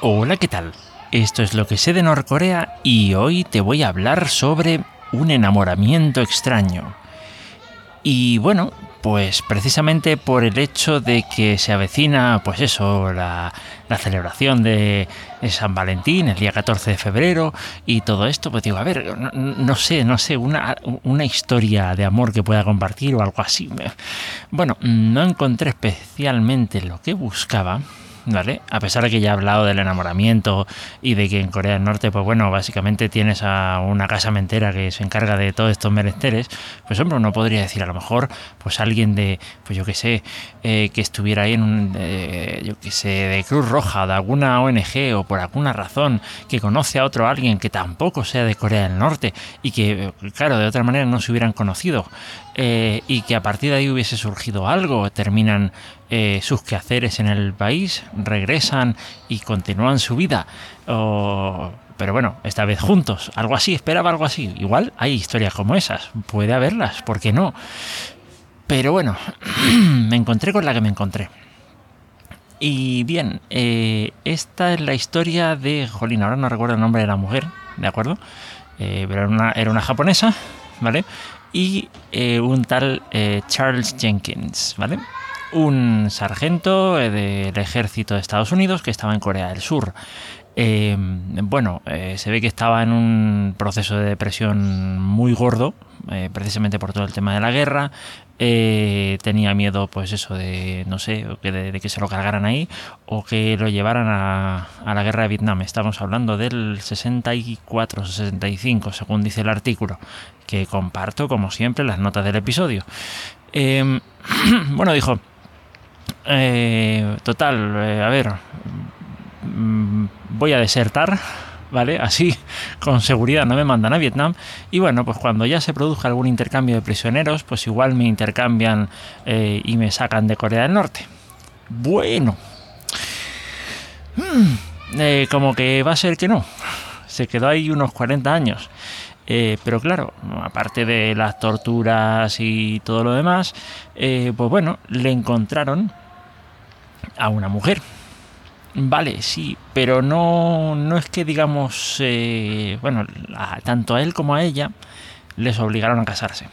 Hola, ¿qué tal? Esto es lo que sé de Norcorea y hoy te voy a hablar sobre un enamoramiento extraño. Y bueno, pues precisamente por el hecho de que se avecina, pues eso, la, celebración de, San Valentín, el día 14 de febrero, y todo esto, pues digo, a ver, no, sé, no sé, una, una, historia de amor que pueda compartir o algo así. Bueno, no encontré especialmente lo que buscaba, ¿vale? A pesar de que ya he hablado del enamoramiento y de que en Corea del Norte, pues bueno, básicamente tienes a una casa mentera que se encarga de todos estos menesteres, pues hombre, uno podría decir a lo mejor, pues alguien de, pues yo qué sé, eh, que estuviera ahí en un, eh, yo qué sé, de Cruz Roja, de alguna ONG o por alguna razón, que conoce a otro alguien que tampoco sea de Corea del Norte y que, claro, de otra manera no se hubieran conocido. Eh, y que a partir de ahí hubiese surgido algo, terminan eh, sus quehaceres en el país, regresan y continúan su vida. pero bueno, esta vez juntos, algo así, esperaba algo así. Igual hay historias como esas, puede haberlas, ¿por qué no? Pero bueno, me encontré con la que me encontré. Y bien, eh, esta es la historia de, jolín, ahora no recuerdo el nombre de la mujer, ¿de acuerdo? pero era una, japonesa, ¿vale? y eh, un tal eh, Charles Jenkins, ¿vale? Un sargento eh, del ejército de Estados Unidos que estaba en Corea del Sur. bueno, se ve que estaba en un proceso de depresión muy gordo, precisamente por todo el tema de la guerra. tenía miedo, pues eso, de, no sé, de, que se lo cargaran ahí o que lo llevaran a, a la guerra de Vietnam. Estamos hablando del 64, 65, según dice el artículo que comparto, como siempre, las notas del episodio. Em, bueno, dijo, eh, total, eh, a ver, mm, voy a desertar, ¿vale? Así, con seguridad, no me mandan a Vietnam. Y bueno, pues cuando ya se produzca algún intercambio de prisioneros, pues igual me intercambian eh, y me sacan de Corea del Norte. Bueno. Mm, como que va a ser que no. Se quedó ahí unos 40 años. Pero claro, aparte de las torturas y todo lo demás, pues bueno, le encontraron a una mujer. Vale, sí, pero no, no es que digamos, eh, bueno, tanto a él como a ella les obligaron a casarse,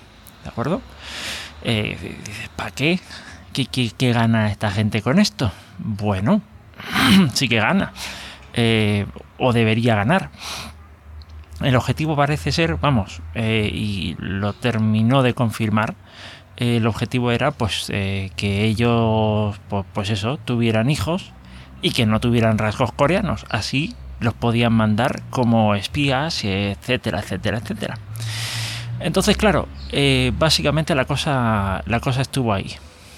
¿de acuerdo? ¿Para qué? ¿Qué, qué? qué gana esta gente con esto? Bueno, sí que gana, o debería ganar el objetivo parece ser, vamos, eh, y lo terminó de confirmar, eh, el objetivo era pues eh, que ellos, pues, eso, tuvieran hijos y que no tuvieran rasgos coreanos. Así los podían mandar como espías, etcétera, etcétera, etcétera. Entonces, claro, básicamente la cosa, la cosa estuvo ahí,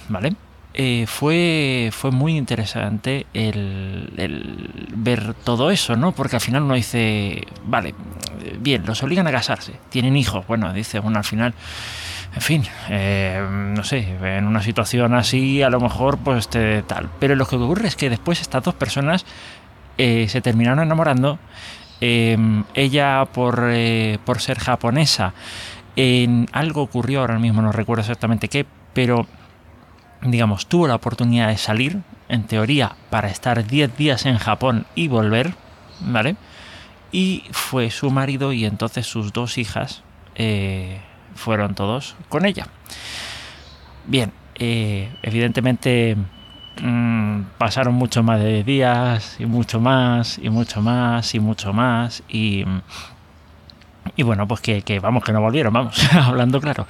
¿vale? Eh, fue, fue muy interesante el, ver todo eso, ¿no? Porque al final uno dice, vale, bien, los obligan a casarse, tienen hijos, bueno, dice, bueno, al final, en fin, eh, no sé, en una situación así, a lo mejor, pues tal. Pero lo que ocurre es que después estas dos personas eh, se terminaron enamorando. ella, por, por ser japonesa, algo ocurrió, ahora mismo no recuerdo exactamente qué, pero digamos, tuvo la oportunidad de salir, en teoría, para estar 10 días en Japón y volver, ¿vale? Y fue su marido y entonces sus dos hijas eh, fueron todos con ella. Bien, eh, evidentemente mm, pasaron mucho más de días y mucho más y mucho más y mucho más y, y bueno, pues que, vamos, que no volvieron, vamos, hablando claro.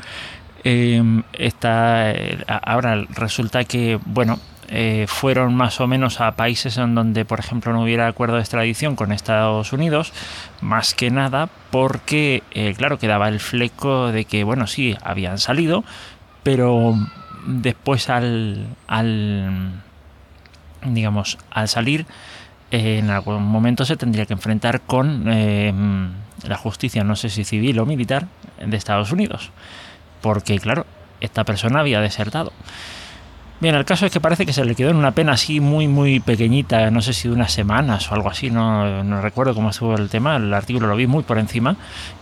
Está, eh, ahora resulta que, bueno, eh, fueron más o menos a países en donde, por ejemplo, no hubiera acuerdo de extradición con Estados Unidos, más que nada porque, eh, claro, quedaba el fleco de que, bueno, sí, habían salido, pero después al, al digamos, al salir, en algún momento se tendría que enfrentar con la justicia, no sé si civil o militar, de Estados Unidos porque claro, esta persona había desertado. Bien, el caso es que parece que se le quedó en una pena así muy, muy pequeñita, no sé si de unas semanas o algo así, no, recuerdo cómo estuvo el tema, el artículo lo vi muy por encima.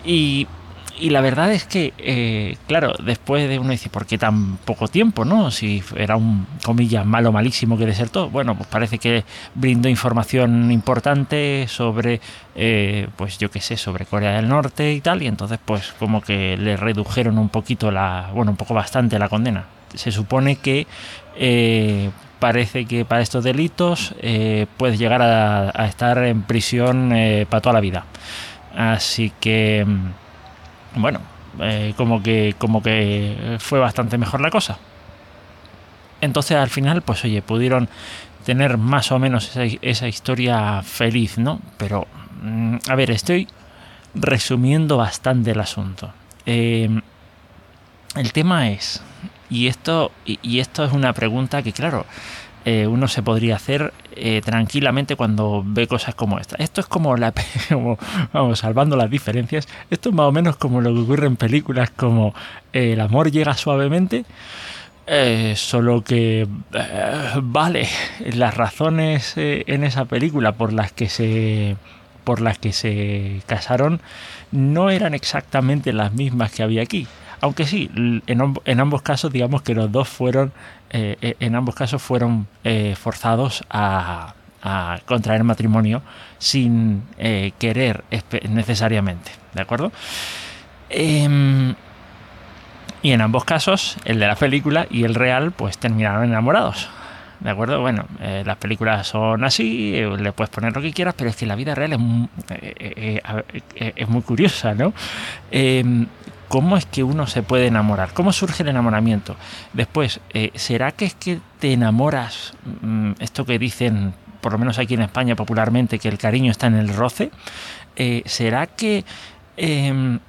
Y la verdad es que, eh, claro, después de uno dice, ¿por qué tan poco tiempo, no? Si era un, comillas, malo, malísimo que desertó. Bueno, pues parece que brindó información importante sobre, eh, pues yo qué sé, sobre Corea del Norte y tal, y entonces pues como que le redujeron un poquito la, bueno, un poco bastante la condena. Se supone que eh, parece que para estos delitos puedes llegar a, estar en prisión para toda la vida. Así que bueno, eh, como que como que fue bastante mejor la cosa. Entonces al final, pues oye, pudieron tener más o menos esa, historia feliz, ¿no? Pero, mm, a ver, estoy resumiendo bastante el asunto. Eh, el tema es, y esto, y esto es una pregunta que, claro, eh, uno se podría hacer eh, tranquilamente cuando ve cosas como esta. Esto es como la vamos salvando las diferencias. Esto es más o menos como lo que ocurre en películas como eh, El amor llega suavemente. solo que vale las razones en esa película por las que se por las que se casaron no eran exactamente las mismas que había aquí aunque sí, en, ambos casos digamos que los dos fueron, eh, eh, en ambos casos fueron eh, forzados a, contraer matrimonio sin querer necesariamente, ¿de acuerdo? Em, y en ambos casos, el de la película y el real, pues terminaron enamorados. ¿De acuerdo? Bueno, las películas son así, le puedes poner lo que quieras, pero es que la vida real es, es muy curiosa, ¿no? ¿Cómo es que uno se puede enamorar? ¿Cómo surge el enamoramiento? Después, eh, ¿será que es que te enamoras? Mm, esto que dicen, por lo menos aquí en España popularmente, que el cariño está en el roce. Eh, ¿Será que em,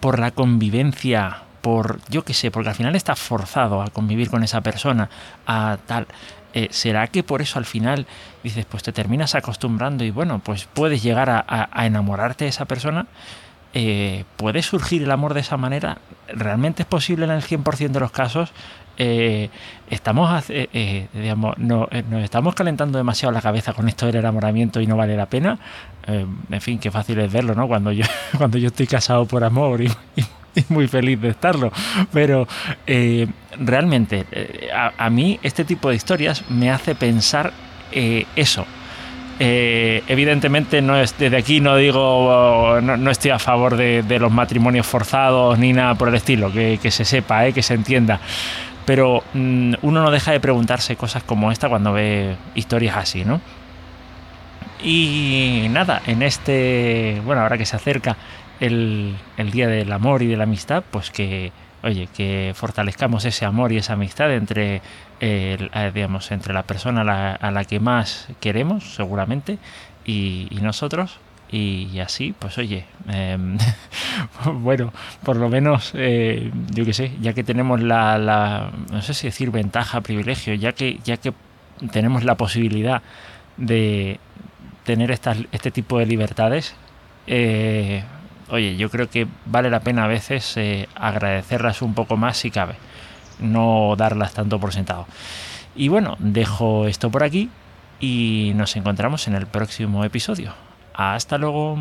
por la convivencia, por yo qué sé, porque al final estás forzado a convivir con esa persona, a tal. Eh, ¿Será que por eso al final dices, pues te terminas acostumbrando y bueno, pues puedes llegar a enamorarte de esa persona? Eh, ¿puede surgir el amor de esa manera? ¿Realmente es posible en el 100% de los casos? Eh, estamos, eh, digamos, no, nos estamos calentando demasiado la cabeza con esto del enamoramiento y no vale la pena. en fin, qué fácil es verlo, ¿no? Cuando yo, cuando yo estoy casado por amor y, muy feliz de estarlo. Pero realmente, a, mí este tipo de historias me hace pensar eso, eh, evidentemente no es, desde aquí no digo, no, estoy a favor de, los matrimonios forzados ni nada por el estilo, que, se sepa, eh, que se entienda. Pero mm, uno no deja de preguntarse cosas como esta cuando ve historias así, ¿no? Y nada, en este, bueno, ahora que se acerca el, el Día del Amor y de la Amistad, pues que oye, que fortalezcamos ese amor y esa amistad entre, eh, digamos, entre la persona a la, que más queremos, seguramente, y, nosotros. Y, así, pues oye, em, bueno, por lo menos, eh, yo qué sé, ya que tenemos la, no sé si decir ventaja, privilegio, ya que, ya que tenemos la posibilidad de tener estas, este tipo de libertades, eh, oye, yo creo que vale la pena a veces eh, agradecerlas un poco más si cabe, no darlas tanto por sentado. Y bueno, dejo esto por aquí y nos encontramos en el próximo episodio. Hasta luego.